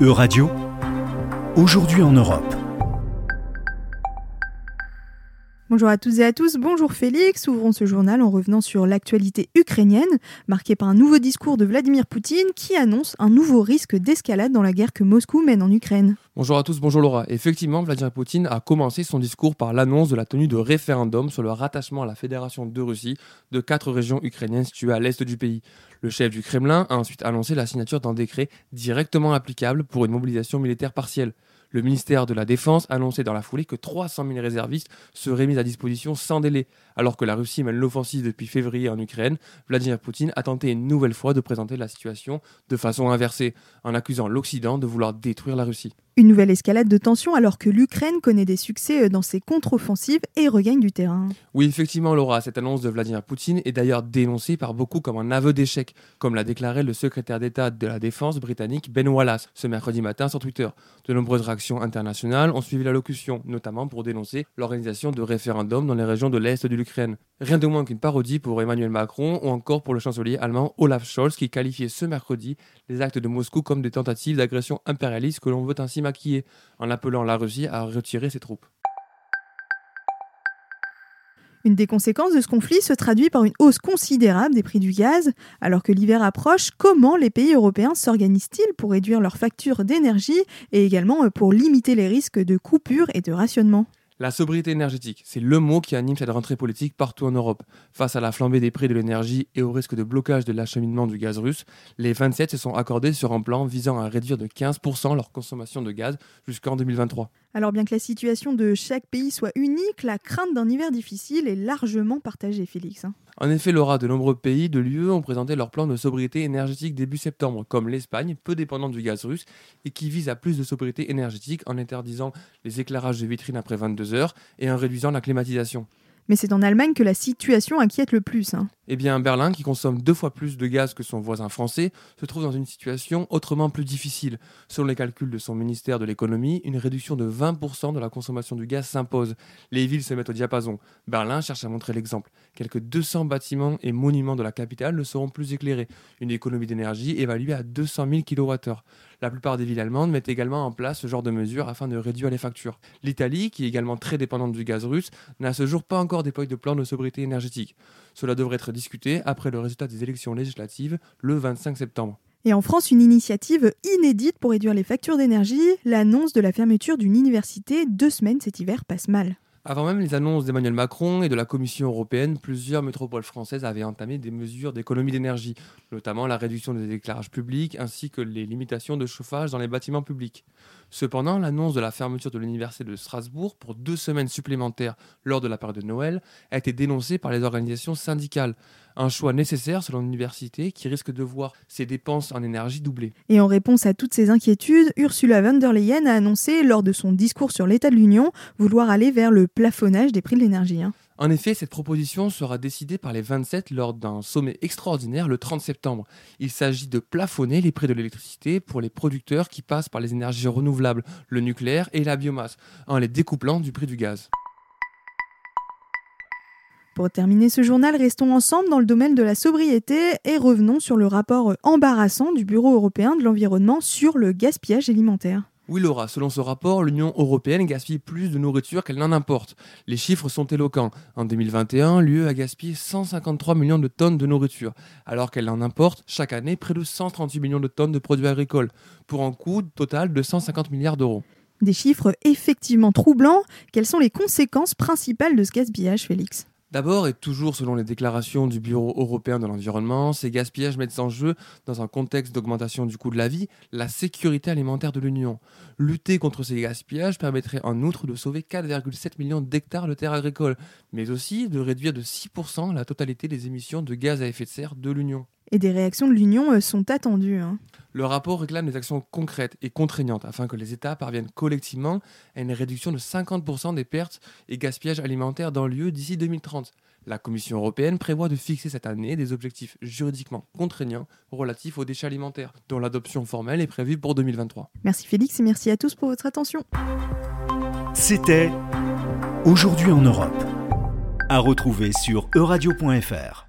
E-Radio, aujourd'hui en Europe. Bonjour à toutes et à tous, bonjour Félix. Ouvrons ce journal en revenant sur l'actualité ukrainienne, marquée par un nouveau discours de Vladimir Poutine qui annonce un nouveau risque d'escalade dans la guerre que Moscou mène en Ukraine. Bonjour à tous, bonjour Laura. Effectivement, Vladimir Poutine a commencé son discours par l'annonce de la tenue de référendum sur le rattachement à la Fédération de Russie de quatre régions ukrainiennes situées à l'est du pays. Le chef du Kremlin a ensuite annoncé la signature d'un décret directement applicable pour une mobilisation militaire partielle. Le ministère de la Défense annonçait dans la foulée que 300 000 réservistes seraient mis à disposition sans délai. Alors que la Russie mène l'offensive depuis février en Ukraine, Vladimir Poutine a tenté une nouvelle fois de présenter la situation de façon inversée, en accusant l'Occident de vouloir détruire la Russie. Une nouvelle escalade de tension alors que l'Ukraine connaît des succès euh, dans ses contre-offensives et regagne du terrain. Oui, effectivement, Laura, cette annonce de Vladimir Poutine est d'ailleurs dénoncée par beaucoup comme un aveu d'échec, comme l'a déclaré le secrétaire d'État de la Défense britannique Ben Wallace ce mercredi matin sur Twitter. De nombreuses réactions internationales ont suivi l'allocution, notamment pour dénoncer l'organisation de référendums dans les régions de l'Est de l'Ukraine. Rien de moins qu'une parodie pour Emmanuel Macron ou encore pour le chancelier allemand Olaf Scholz qui qualifiait ce mercredi les actes de Moscou comme des tentatives d'agression impérialiste que l'on veut ainsi maquiller, en appelant la Russie à retirer ses troupes. Une des conséquences de ce conflit se traduit par une hausse considérable des prix du gaz. Alors que l'hiver approche, comment les pays européens s'organisent-ils pour réduire leurs factures d'énergie et également pour limiter les risques de coupure et de rationnement? La sobriété énergétique, c'est le mot qui anime cette rentrée politique partout en Europe. Face à la flambée des prix de l'énergie et au risque de blocage de l'acheminement du gaz russe, les 27 se sont accordés sur un plan visant à réduire de 15% leur consommation de gaz jusqu'en 2023. Alors bien que la situation de chaque pays soit unique, la crainte d'un hiver difficile est largement partagée, Félix. Hein. En effet, Laura, de nombreux pays de l'UE ont présenté leur plan de sobriété énergétique début septembre, comme l'Espagne, peu dépendante du gaz russe, et qui vise à plus de sobriété énergétique en interdisant les éclairages de vitrines après 22 heures et en réduisant la climatisation. Mais c'est en Allemagne que la situation inquiète le plus. Hein. Eh bien, Berlin, qui consomme deux fois plus de gaz que son voisin français, se trouve dans une situation autrement plus difficile. Selon les calculs de son ministère de l'économie, une réduction de 20% de la consommation du gaz s'impose. Les villes se mettent au diapason. Berlin cherche à montrer l'exemple. Quelques 200 bâtiments et monuments de la capitale ne seront plus éclairés. Une économie d'énergie évaluée à 200 000 kWh. La plupart des villes allemandes mettent également en place ce genre de mesures afin de réduire les factures. L'Italie, qui est également très dépendante du gaz russe, n'a à ce jour pas encore déployé de plan de sobriété énergétique. Cela devrait être discuté après le résultat des élections législatives le 25 septembre. Et en France, une initiative inédite pour réduire les factures d'énergie, l'annonce de la fermeture d'une université deux semaines cet hiver passe mal. Avant même les annonces d'Emmanuel Macron et de la Commission européenne, plusieurs métropoles françaises avaient entamé des mesures d'économie d'énergie, notamment la réduction des éclairages publics ainsi que les limitations de chauffage dans les bâtiments publics. Cependant, l'annonce de la fermeture de l'Université de Strasbourg pour deux semaines supplémentaires lors de la période de Noël a été dénoncée par les organisations syndicales. Un choix nécessaire selon l'université qui risque de voir ses dépenses en énergie doubler. Et en réponse à toutes ces inquiétudes, Ursula von der Leyen a annoncé lors de son discours sur l'état de l'Union vouloir aller vers le plafonnage des prix de l'énergie. Hein. En effet, cette proposition sera décidée par les 27 lors d'un sommet extraordinaire le 30 septembre. Il s'agit de plafonner les prix de l'électricité pour les producteurs qui passent par les énergies renouvelables, le nucléaire et la biomasse, en les découplant du prix du gaz. Pour terminer ce journal, restons ensemble dans le domaine de la sobriété et revenons sur le rapport embarrassant du Bureau européen de l'environnement sur le gaspillage alimentaire. Oui Laura, selon ce rapport, l'Union européenne gaspille plus de nourriture qu'elle n'en importe. Les chiffres sont éloquents. En 2021, l'UE a gaspillé 153 millions de tonnes de nourriture, alors qu'elle en importe chaque année près de 138 millions de tonnes de produits agricoles, pour un coût total de 150 milliards d'euros. Des chiffres effectivement troublants. Quelles sont les conséquences principales de ce gaspillage, Félix? D'abord, et toujours selon les déclarations du Bureau européen de l'environnement, ces gaspillages mettent en jeu, dans un contexte d'augmentation du coût de la vie, la sécurité alimentaire de l'Union. Lutter contre ces gaspillages permettrait en outre de sauver 4,7 millions d'hectares de terres agricoles, mais aussi de réduire de 6% la totalité des émissions de gaz à effet de serre de l'Union et des réactions de l'Union euh, sont attendues. Hein. Le rapport réclame des actions concrètes et contraignantes afin que les États parviennent collectivement à une réduction de 50% des pertes et gaspillages alimentaires dans l'UE d'ici 2030. La Commission européenne prévoit de fixer cette année des objectifs juridiquement contraignants relatifs aux déchets alimentaires, dont l'adoption formelle est prévue pour 2023. Merci Félix et merci à tous pour votre attention. C'était Aujourd'hui en Europe. À retrouver sur euradio.fr.